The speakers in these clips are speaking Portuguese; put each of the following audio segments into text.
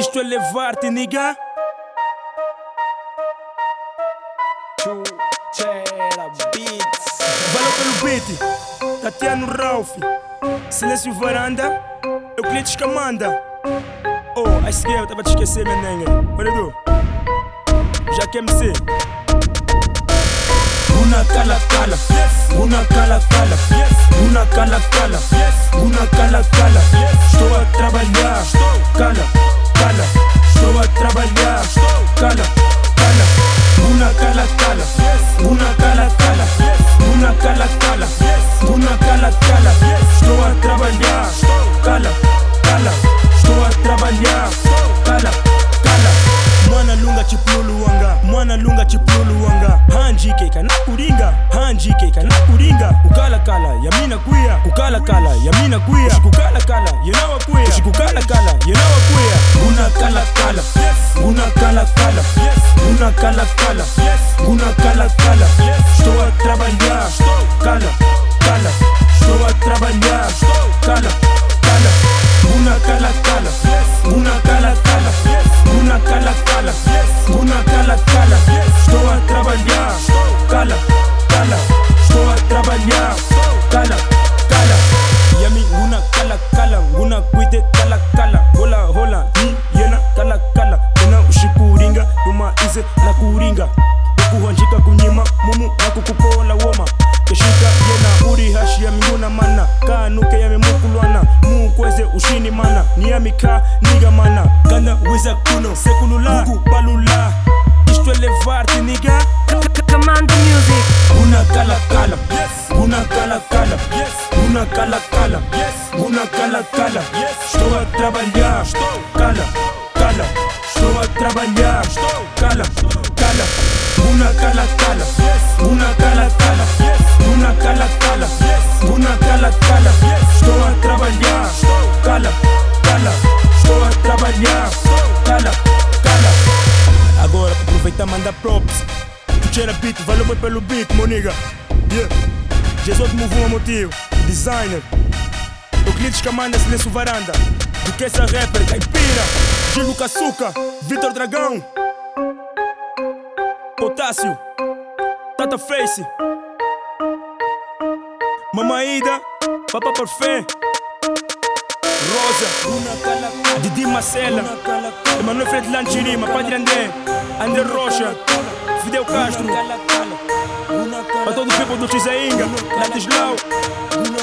Isto é levar-te, nigga. Valeu pelo beat. Tatiano Ralph. Silêncio Varanda. Euclides Camanda. Oh, a esquerda, tava te esquecer, minha nega. Olha, Edu. Já que MC. Una cala cala, una cala cala, una cala cala, una cala cala. Cala, cala. Una cala cala, una cala cala, una cala cala, una cala cala. Estou a trabalhar, cala, cala. Estou a trabalhar, cala, cala. Mwana lunga chipululu wanga, mwana lunga chipululu wanga. Hanjike kana kuringa, hanjike kana kuringa. Kukala kala, yamina kuya, kukala kala, yamina kuya. Shikukala kala, yenawa kuya, shikukala kala, yenawa kuya. Guna kala kala, guna kala kala, guna kala kala, guna kala kala. Estou a trabalhar, cala, cala. Estou a trabalhar, cala, cala. Guna kala kala, guna kala kala, guna kala kala, guna kala kala. Estou a trabalhar, cala, cala. Estou a trabalhar, cala, cala. Mukweze ushini mana niyamika niga mana. Kana wiza kuno sekulula gugu balula isto é levar-te niga. Commando Music. Una cala cala, una cala cala, una cala cala, una cala cala. Estou a trabalhar, cala, cala. Estou a trabalhar, cala, cala. Una cala cala, Aproveitar, manda props. Cheira beat, valeu bem pelo beat, meu nigga. Yeah. Jesus me voa motivo. Designer. Euclides Camanda, Silêncio Varanda. Do que essa rapper, caipira. Gilo Caçuca, Vitor Dragão. Potássio. Tata Face. Mamaída. Papa Parfait. Rosa. Didi Marcela. Emanuel Fred Lanchirima. Padre André. André Rocha. Fidel Castro. Para todo o people do Chizainga. Latislau.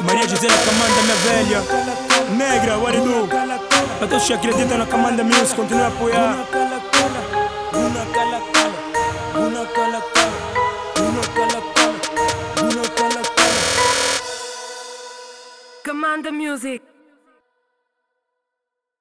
Maria Gisela Camanda, minha velha. Negra, do? Para todos que acreditam na Camanda Music, continua a apoiar. Commando Music.